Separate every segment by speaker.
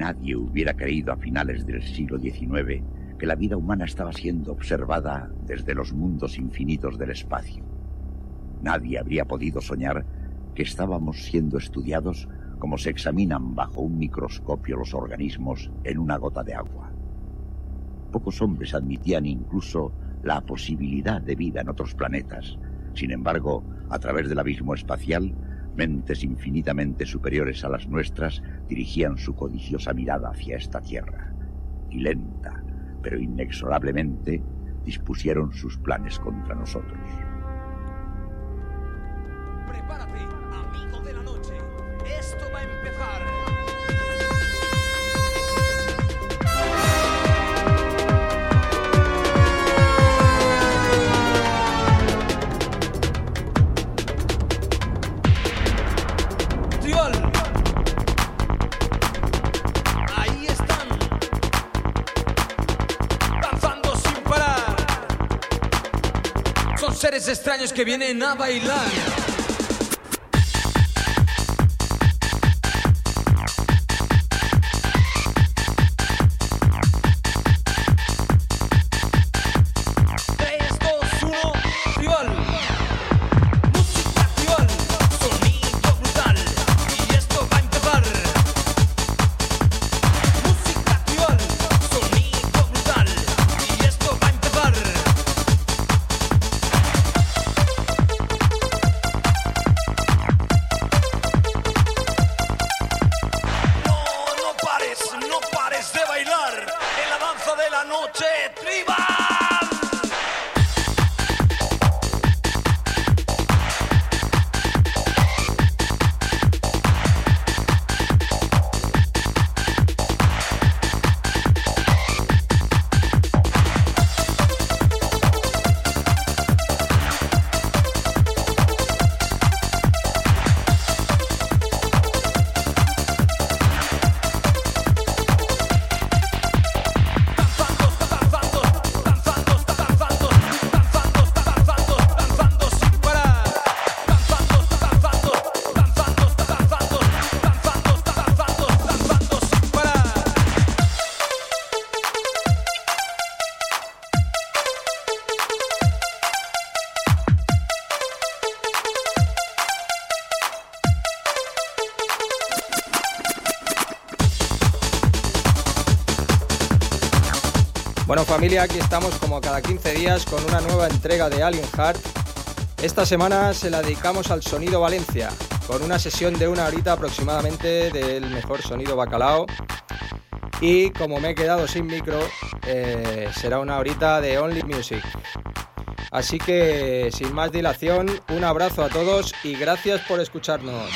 Speaker 1: Nadie hubiera creído a finales del siglo XIX que la vida humana estaba siendo observada desde los mundos infinitos del espacio. Nadie habría podido soñar que estábamos siendo estudiados como se examinan bajo un microscopio los organismos en una gota de agua. Pocos hombres admitían incluso la posibilidad de vida en otros planetas. Sin embargo, a través del abismo espacial, mentes infinitamente superiores a las nuestras dirigían su codiciosa mirada hacia esta Tierra. Y lenta, pero inexorablemente, dispusieron sus planes contra nosotros.
Speaker 2: Extraños que vienen a bailar.
Speaker 3: Familia, aquí estamos como cada 15 días con una nueva entrega de Alien Heart. Esta semana se la dedicamos al sonido Valencia, con una sesión de una horita aproximadamente del mejor sonido bacalao. Y como me he quedado sin micro, eh, será una horita de Only Music. Así que sin más dilación, un abrazo a todos y gracias por escucharnos.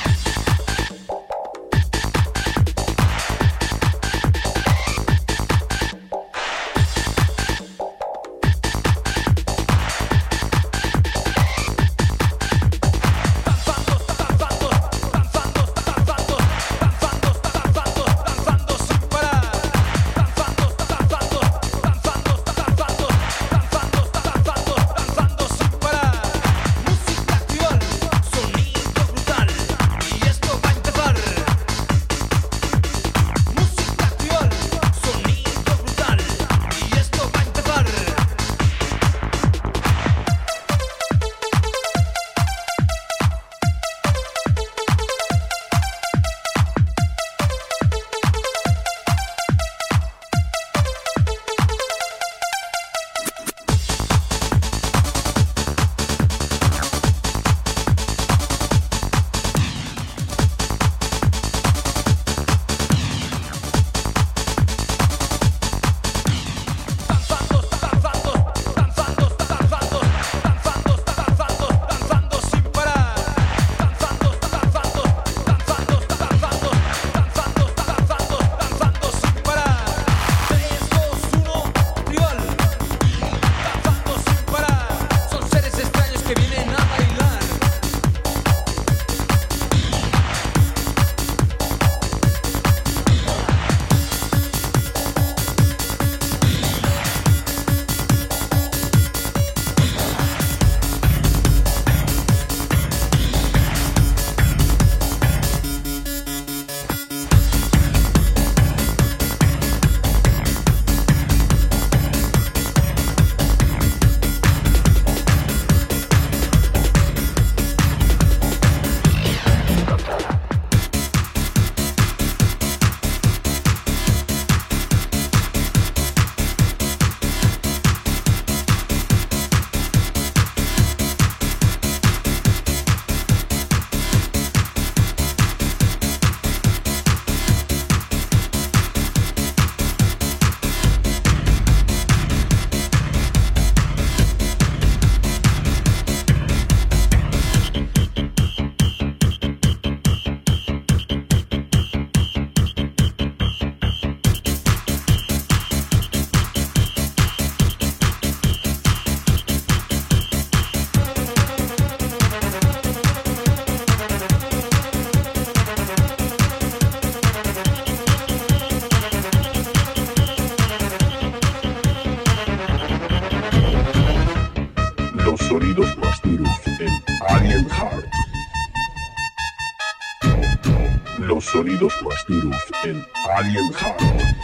Speaker 4: En Alien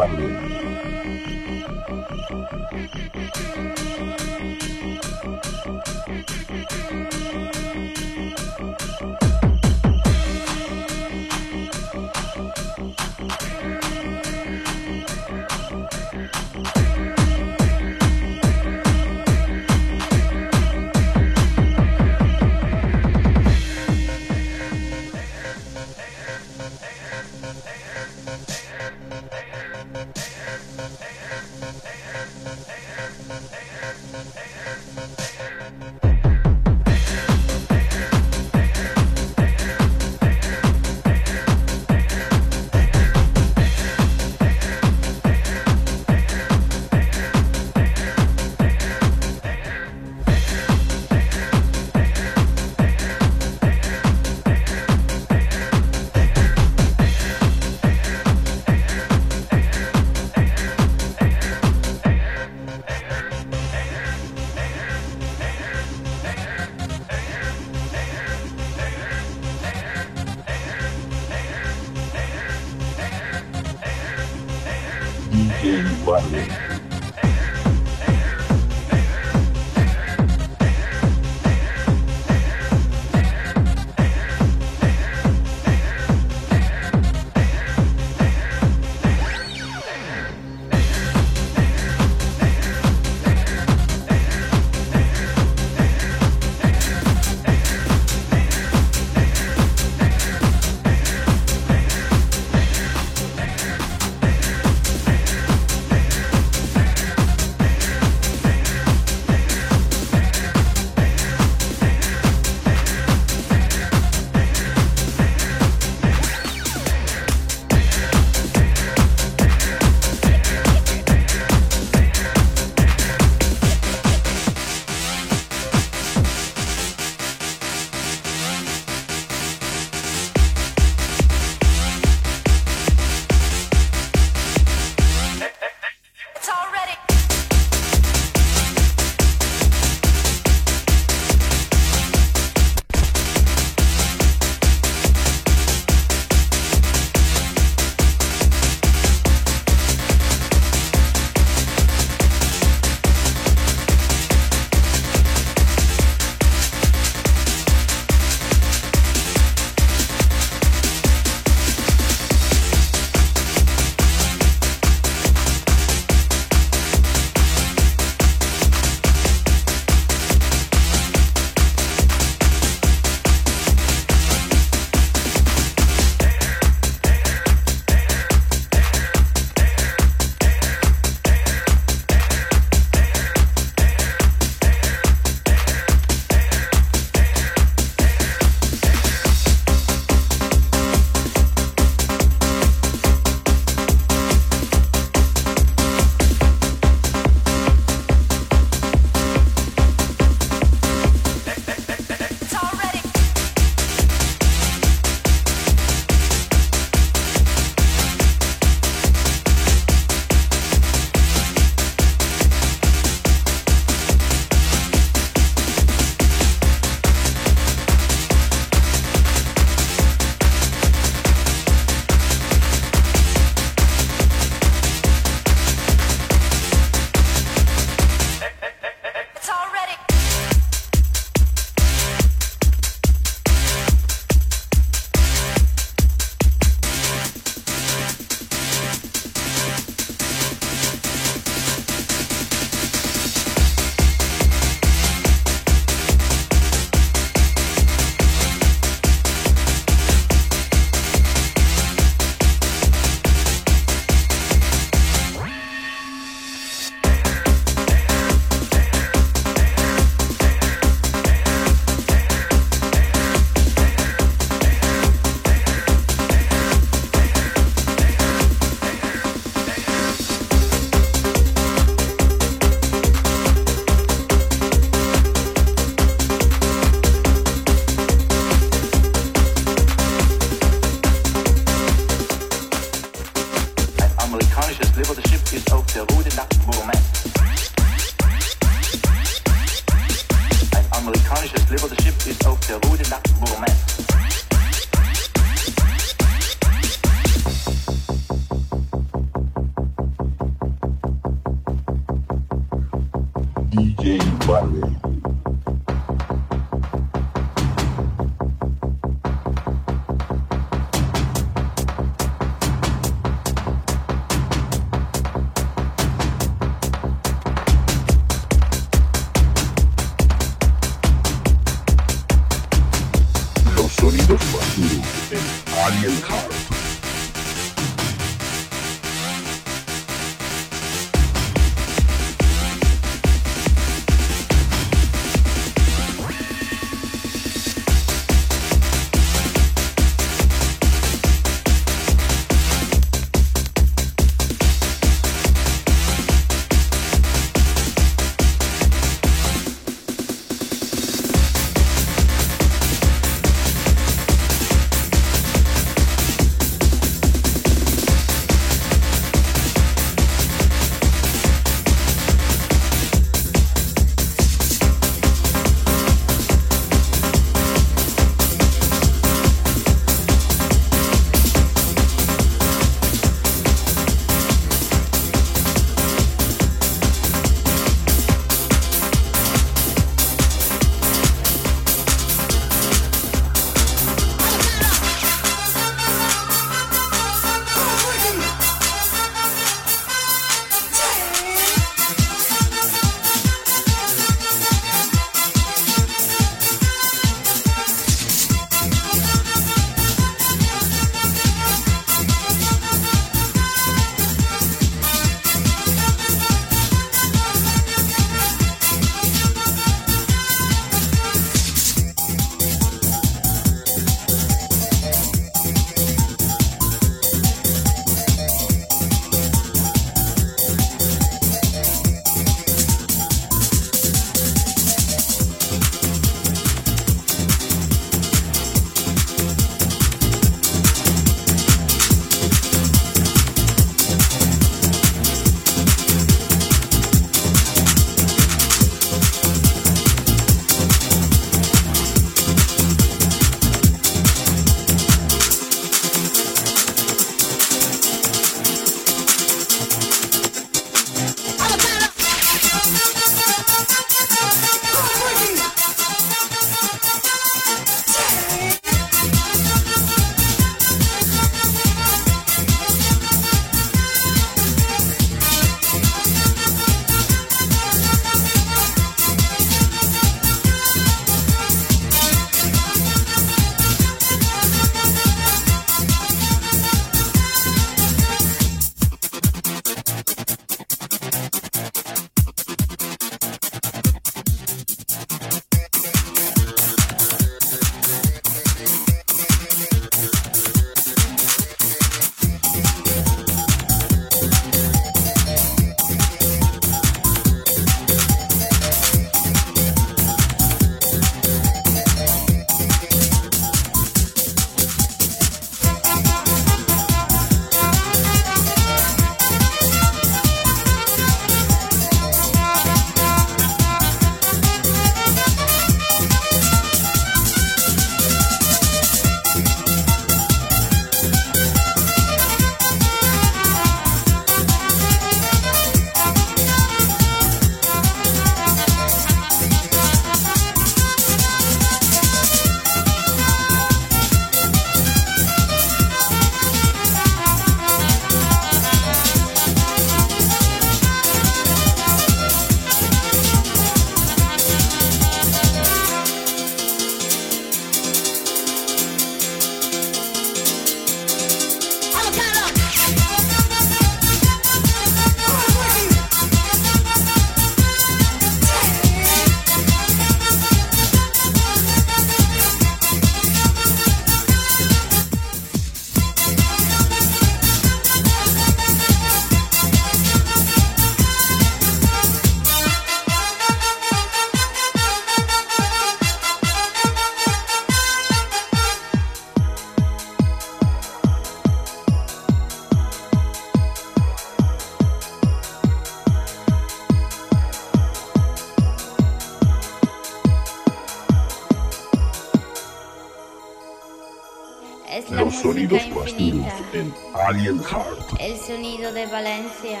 Speaker 5: Es la
Speaker 4: Los sonidos
Speaker 5: infinita,
Speaker 4: plastidos en Alien Heart.
Speaker 5: el sonido de Valencia.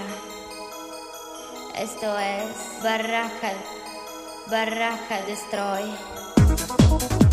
Speaker 5: Esto es Barraca, Barraca Destroy.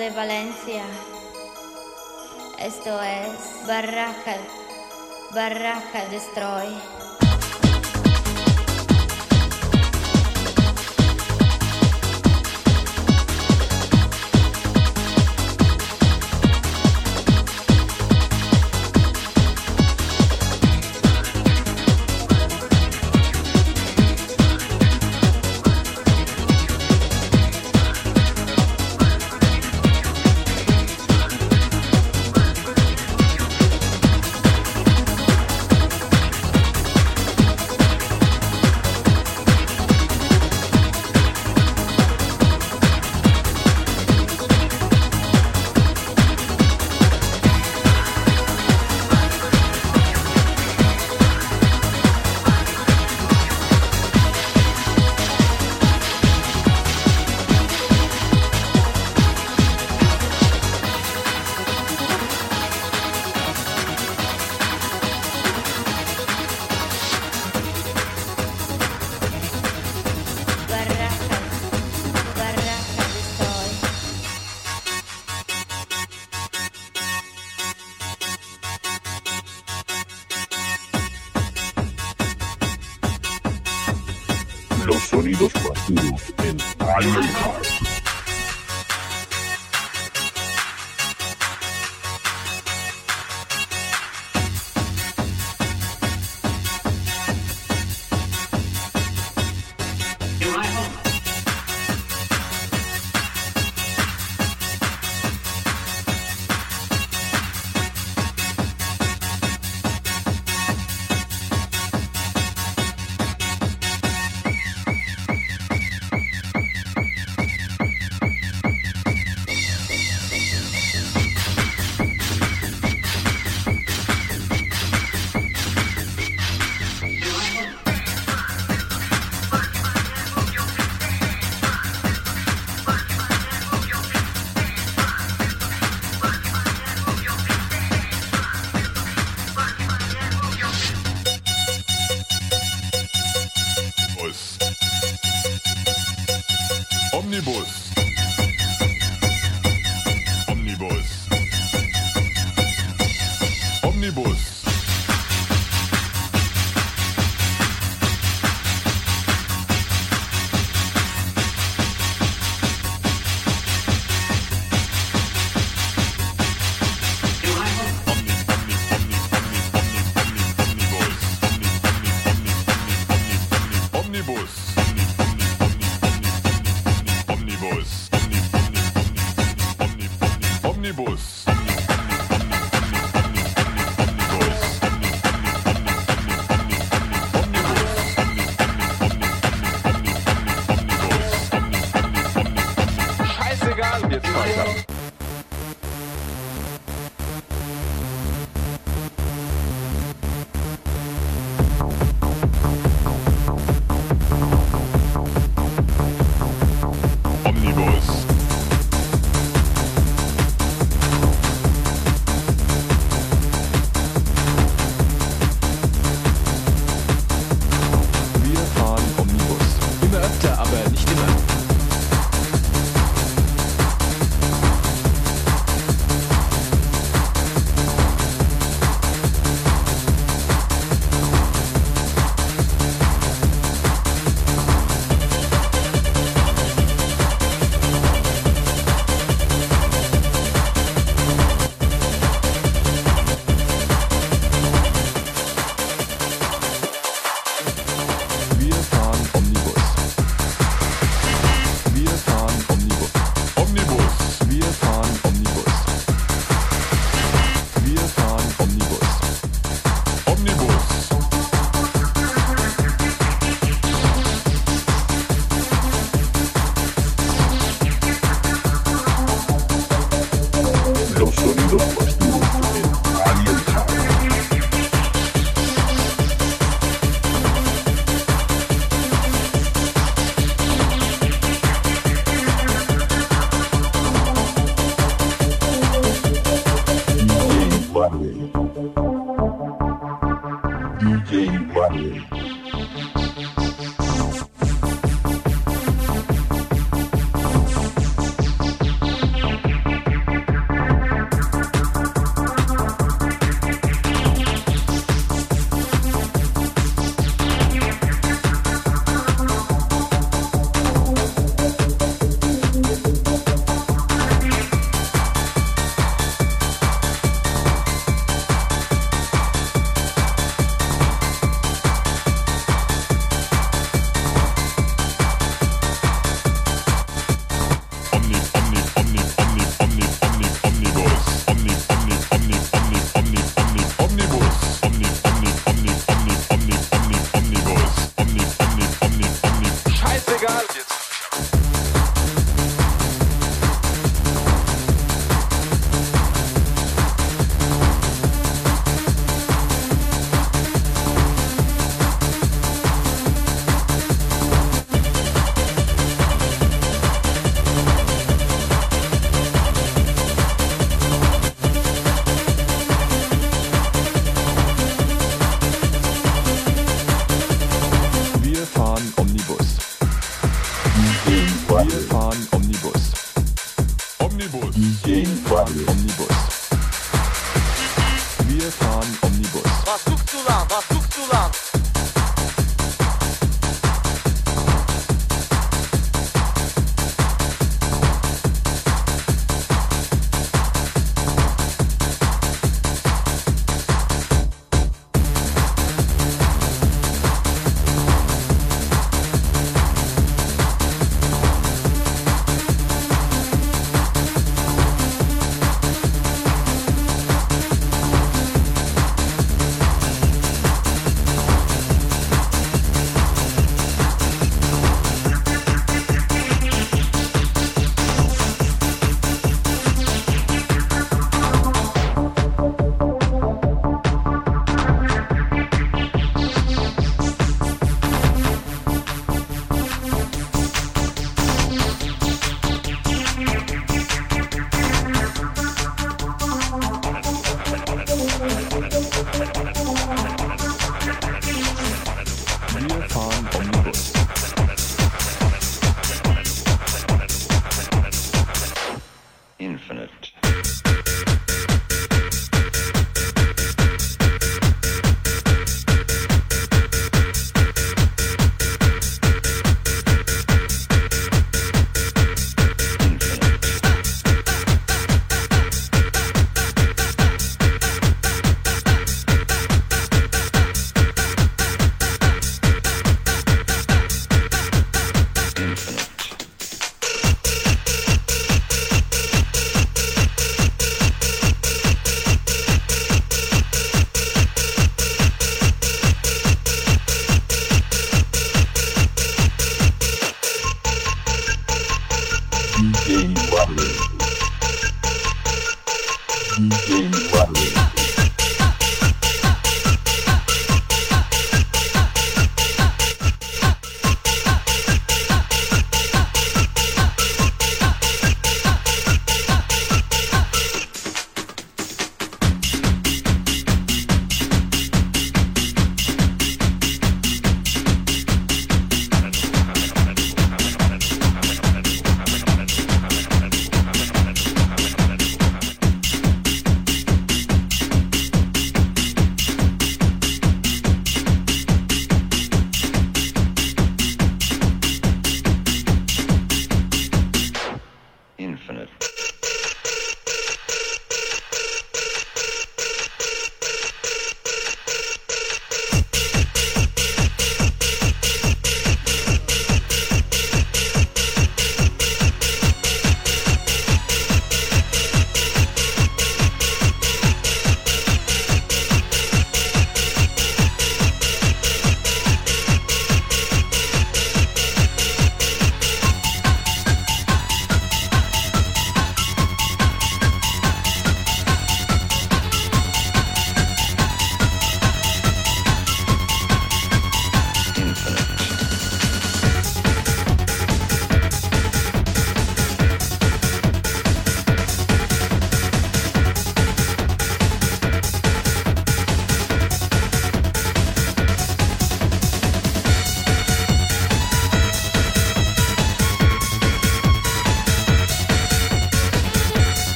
Speaker 5: De Valencia. Esto es Barraca, Barraca Destroy. you gain
Speaker 4: money.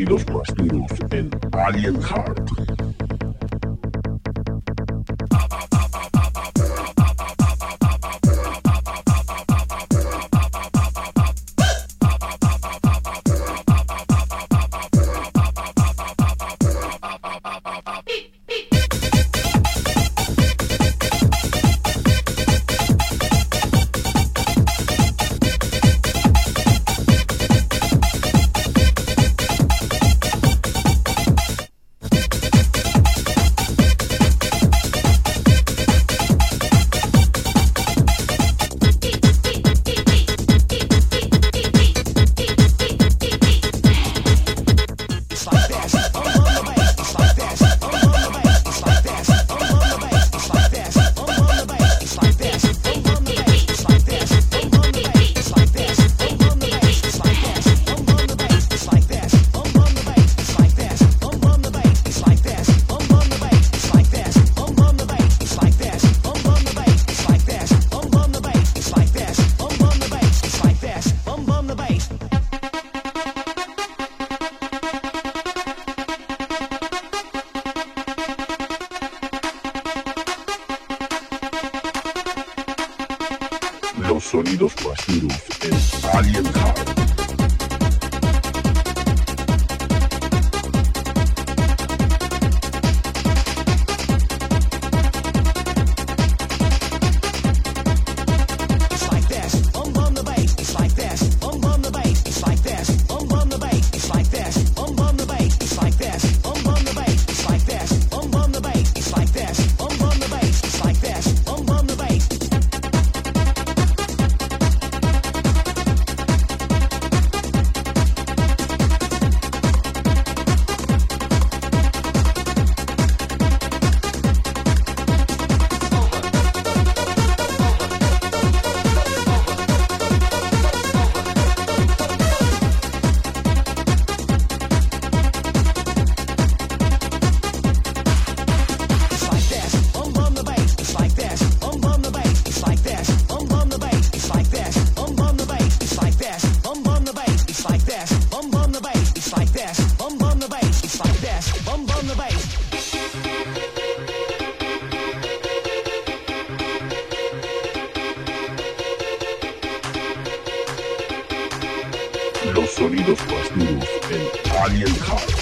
Speaker 4: Sonidos más duros en Alien Heart. Los sonidos más duros en Alien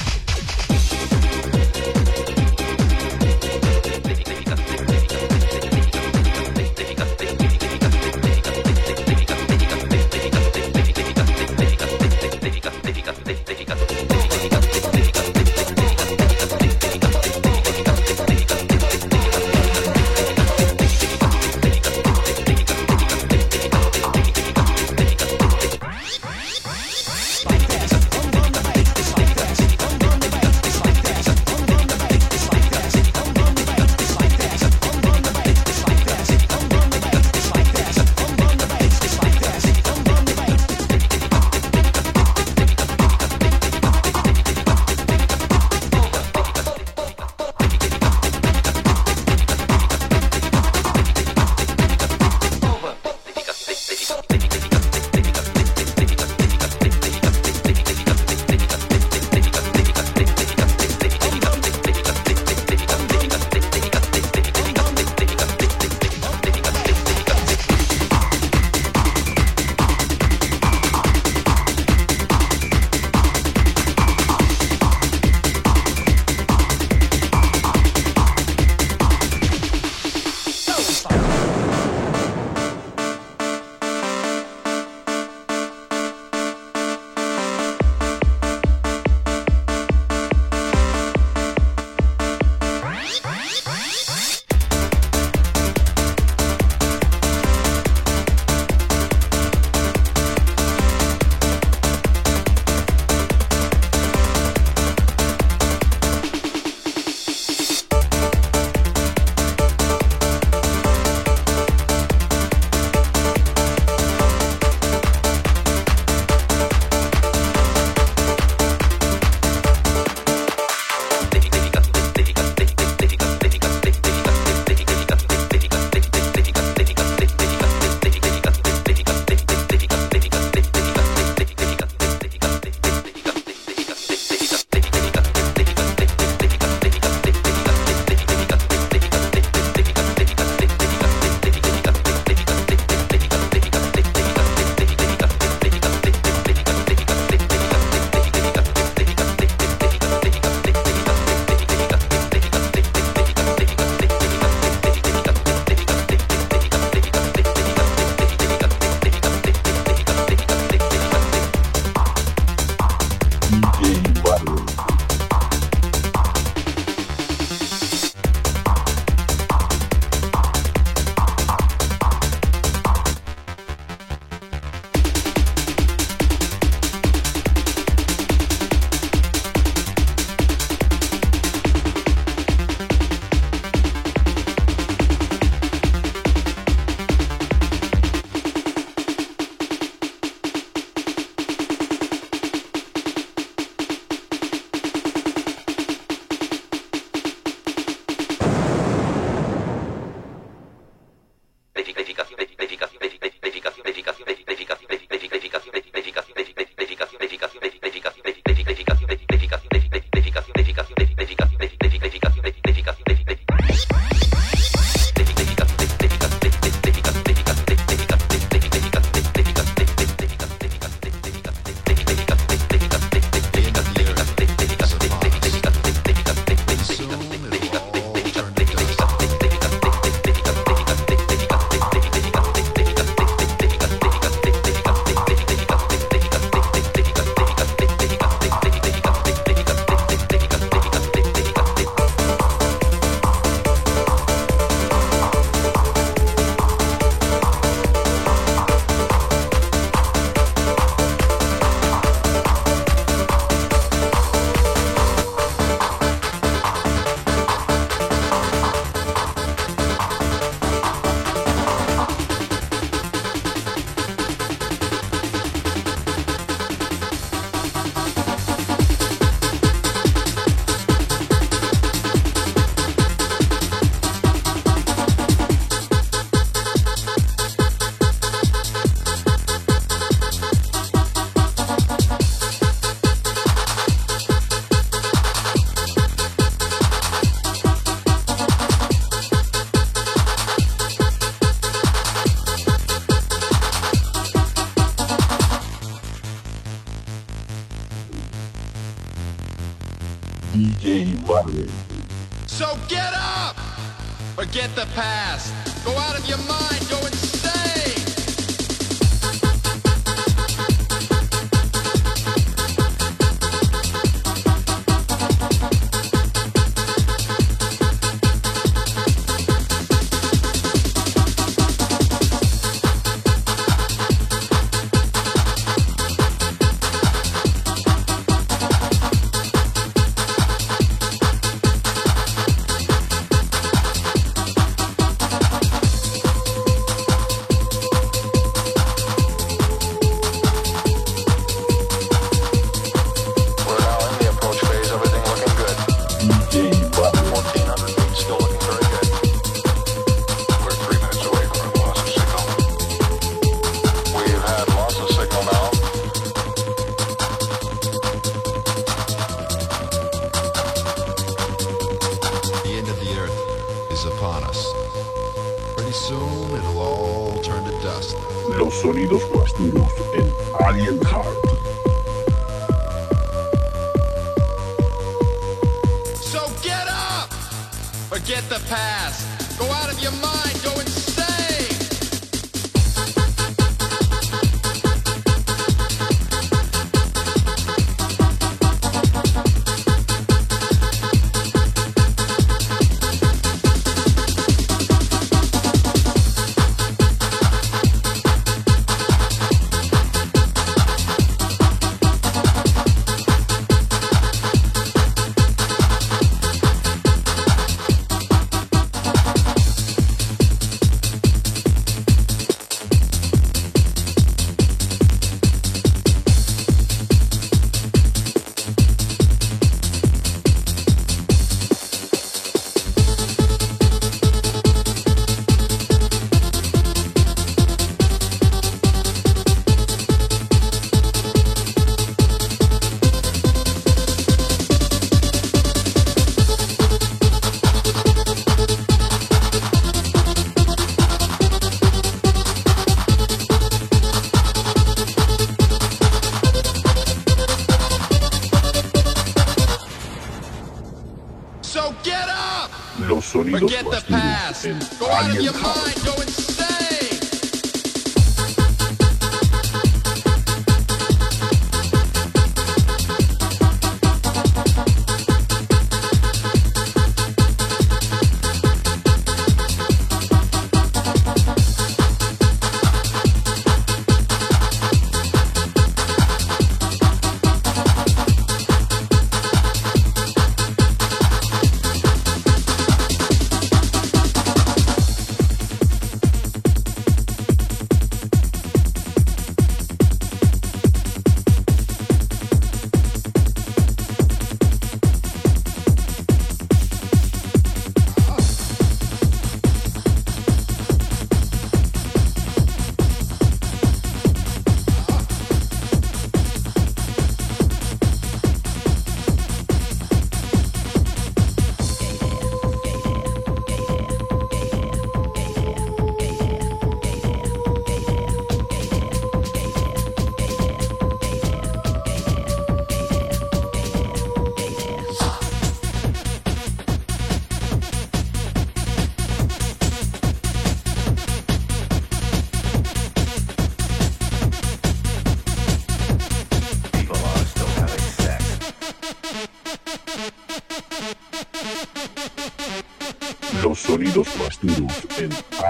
Speaker 6: pass. us. Pretty soon it'll all turn to dust.
Speaker 4: Los sonidos en Alien Heart.
Speaker 7: So get up! Forget the past. Go out of your mind. Go insane.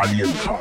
Speaker 8: 年看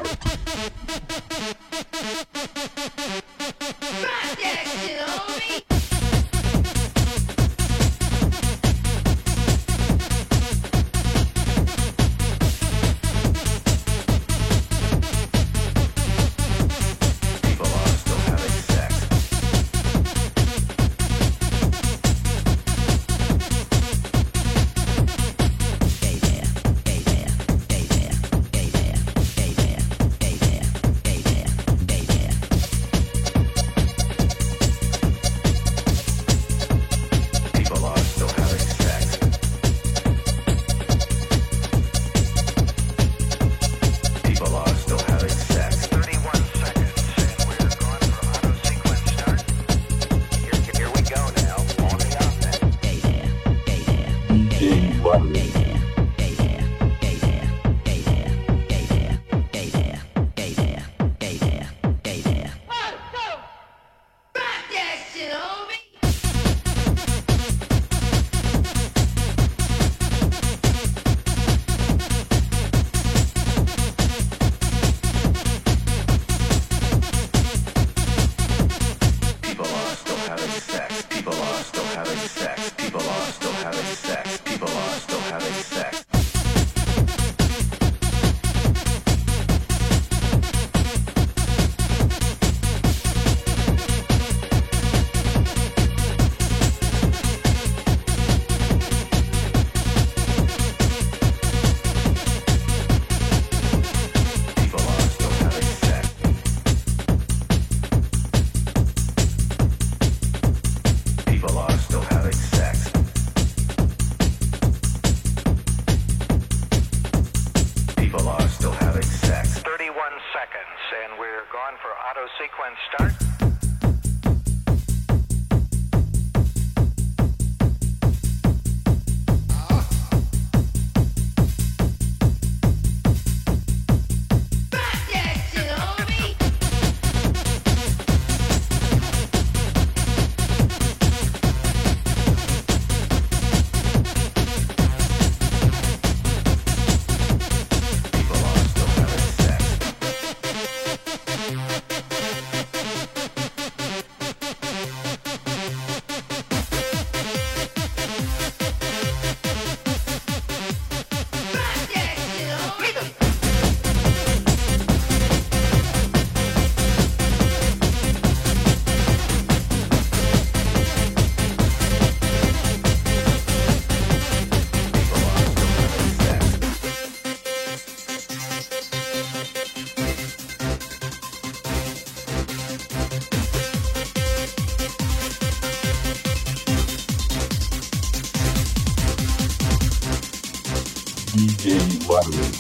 Speaker 4: DJ Barlet.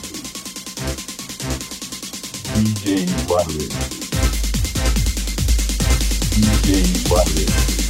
Speaker 4: DJ Barlet. DJ Barlet.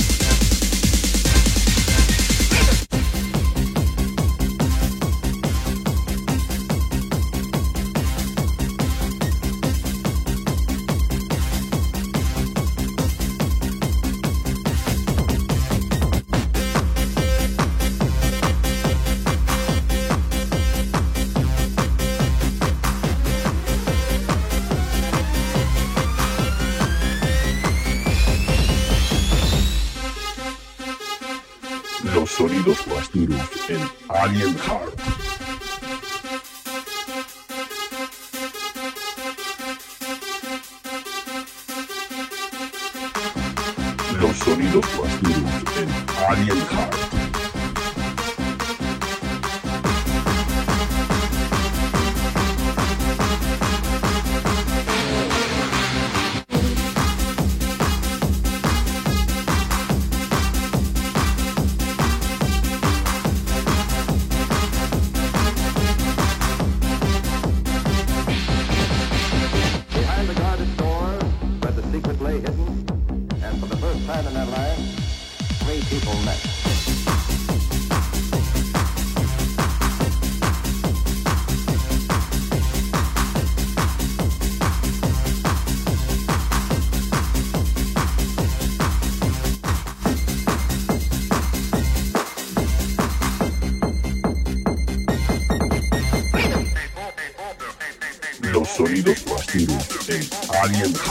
Speaker 4: Los